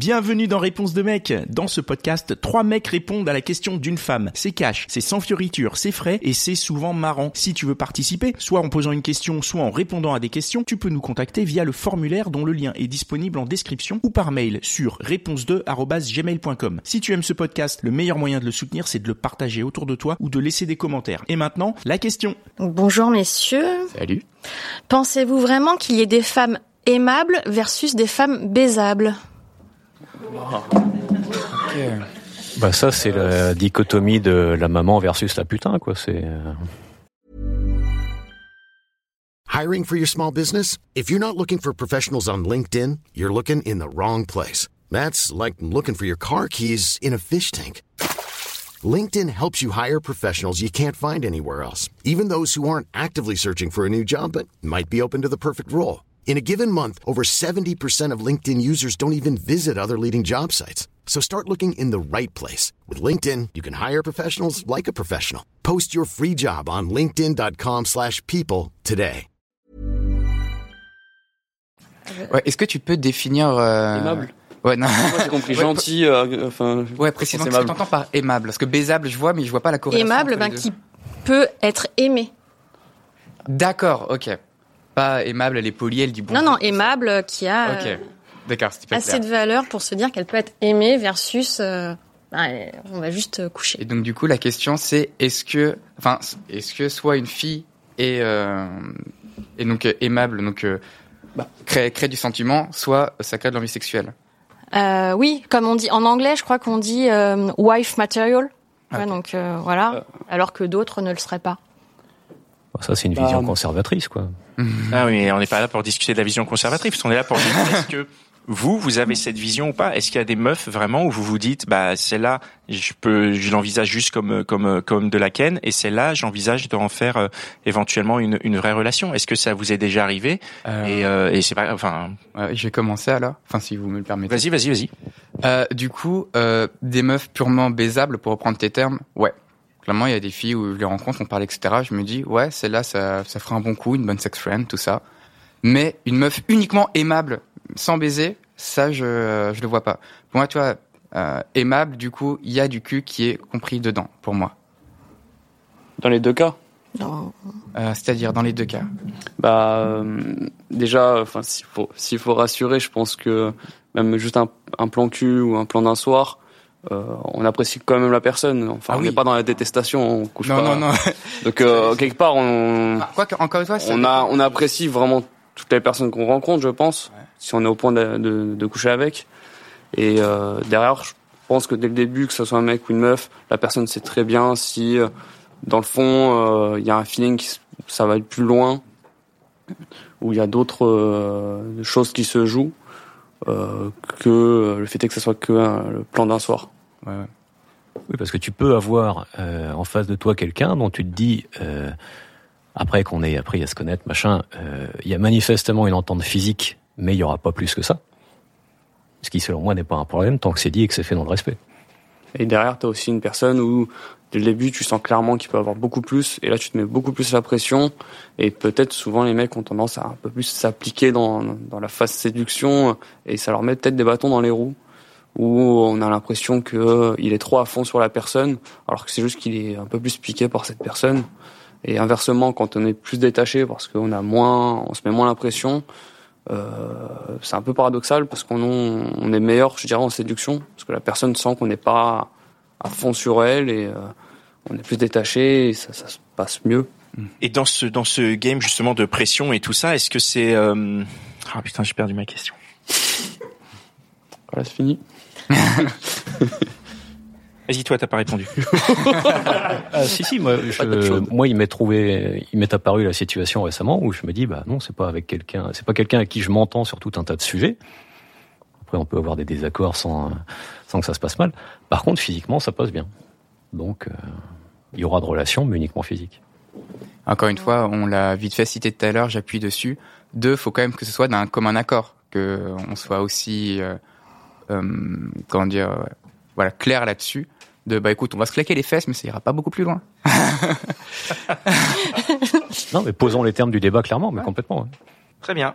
Bienvenue dans Réponse de mec. Dans ce podcast, trois mecs répondent à la question d'une femme. C'est cash, c'est sans fioriture, c'est frais et c'est souvent marrant. Si tu veux participer, soit en posant une question, soit en répondant à des questions, tu peux nous contacter via le formulaire dont le lien est disponible en description ou par mail sur réponse2@gmail.com. Si tu aimes ce podcast, le meilleur moyen de le soutenir, c'est de le partager autour de toi ou de laisser des commentaires. Et maintenant, la question. Bonjour messieurs. Salut. Pensez-vous vraiment qu'il y ait des femmes aimables versus des femmes baisables? Bah ça c'est la dichotomie de la maman versus la putain quoi. C'est. euh, Hiring for your small business? If you're not looking for professionals on LinkedIn, you're looking in the wrong place. That's like looking for your car keys in a fish tank. LinkedIn helps you hire professionals you can't find anywhere else, even those who aren't actively searching for a new job but might be open to the perfect role. In a given month, over 70% of LinkedIn users don't even visit other leading job sites. So start looking in the right place. With LinkedIn, you can hire professionals like a professional. Post your free job on linkedin.com/people slash people today. Ouais, est-ce que tu peux définir euh... Aimable. Ouais, non. Moi j'ai compris Ouais, gentil, euh, enfin. Ouais, précisément, qu'est-ce que t'entends par aimable Parce que baisable, je vois, mais je vois pas la corrélation. Aimable, ben, qui peut être aimé. D'accord, ok. Pas aimable, elle est polie, elle dit bon. Non, non, aimable qui a Ok. euh, D'accord, c'était pas assez clair. de valeur pour se dire qu'elle peut être aimée versus euh, ben, on va juste coucher. Et donc du coup, la question c'est est-ce que, enfin, est-ce que soit une fille est euh, est donc euh, aimable, donc euh, bah, crée crée du sentiment, soit ça crée de l'envie sexuelle. Euh, oui, comme on dit en anglais, je crois qu'on dit euh, wife material. Ouais. Donc euh, voilà, alors que d'autres ne le seraient pas. bah, ça c'est une Bah, vision conservatrice quoi. Ah oui, mais on n'est pas là pour discuter de la vision conservatrice. On est là pour dire est-ce que vous, vous avez cette vision ou pas? Est-ce qu'il y a des meufs vraiment où vous vous dites, bah celle-là, je peux, je l'envisage juste comme comme comme de la ken, et celle-là, j'envisage d'en faire euh, éventuellement une une vraie relation? Est-ce que ça vous est déjà arrivé? Euh, Et euh, et c'est pas, enfin, vais commencer alors. Enfin, si vous me le permettez. vas-y, vas-y, vas-y. Euh, du coup, euh, des meufs purement baisables, pour reprendre tes termes, ouais. Clairement, il y a des filles où je les rencontre, on parle, etc. Je me dis, ouais, celle-là, ça, ça ferait un bon coup, une bonne sex friend, tout ça. Mais une meuf uniquement aimable, sans baiser, ça, je, je le vois pas. Pour moi, tu vois, euh, aimable, du coup, il y a du cul qui est compris dedans, pour moi. Dans les deux cas? Non. Euh, C'est-à-dire dans les deux cas. Bah euh, déjà, enfin s'il faut s'il faut rassurer, je pense que même juste un, un plan cul ou un plan d'un soir, euh, on apprécie quand même la personne. Enfin, Ah on oui. n'est pas dans la détestation, on couche Non, pas. non, non. Donc euh, quelque part, on Ah, Quoique, encore une fois, ça on a on apprécie vraiment toutes les personnes qu'on rencontre, je pense, Ouais. si on est au point de, de, de coucher avec. Et euh, derrière, je pense que dès le début, que ce soit un mec ou une meuf, la personne sait très bien si, euh, dans le fond, euh, il y a un feeling qui ça va être plus loin, où il y a d'autres euh, choses qui se jouent, que le fait est que ce soit que euh, le plan d'un soir. Ouais, ouais. Oui parce que tu peux avoir euh, en face de toi quelqu'un dont tu te dis euh, après qu'on ait appris à se connaître machin, euh, il y a manifestement une entente physique, mais il y aura pas plus que ça. Ce qui selon moi n'est pas un problème tant que c'est dit et que c'est fait dans le respect. Et derrière, tu as aussi une personne où, dès le début, tu sens clairement qu'il peut avoir beaucoup plus, et là, tu te mets beaucoup plus la pression, et peut-être souvent les mecs ont tendance à un peu plus s'appliquer dans, dans la phase séduction, et ça leur met peut-être des bâtons dans les roues, où on a l'impression que il est trop à fond sur la personne, alors que c'est juste qu'il est un peu plus piqué par cette personne. Et inversement, quand on est plus détaché, parce qu'on a moins, on se met moins la pression, euh, c'est un peu paradoxal parce qu'on on est meilleur, je dirais, en séduction, parce que la personne sent qu'on n'est pas à fond sur elle et euh, on est plus détaché et ça, ça se passe mieux. Et dans ce dans ce game justement de pression et tout ça, est-ce que c'est euh... ah putain, j'ai perdu ma question. Voilà, c'est fini. Vas-y, toi, t'as pas répondu. Ah, si si moi je, moi il m'est trouvé il m'est apparu la situation récemment où je me dis bah non c'est pas avec quelqu'un c'est pas quelqu'un à qui je m'entends sur tout un tas de sujets après on peut avoir des désaccords sans sans que ça se passe mal par contre physiquement ça passe bien donc euh, il y aura de relations mais uniquement physiques Encore une fois, on l'a vite fait citer tout à l'heure, j'appuie dessus. Deux, faut quand même que ce soit d'un commun accord, que on soit aussi, euh, euh, comment dire, voilà, clair là-dessus. De bah écoute, on va se claquer les fesses, mais ça ira pas beaucoup plus loin. non mais posons les termes du débat clairement mais complètement ouais. Très bien.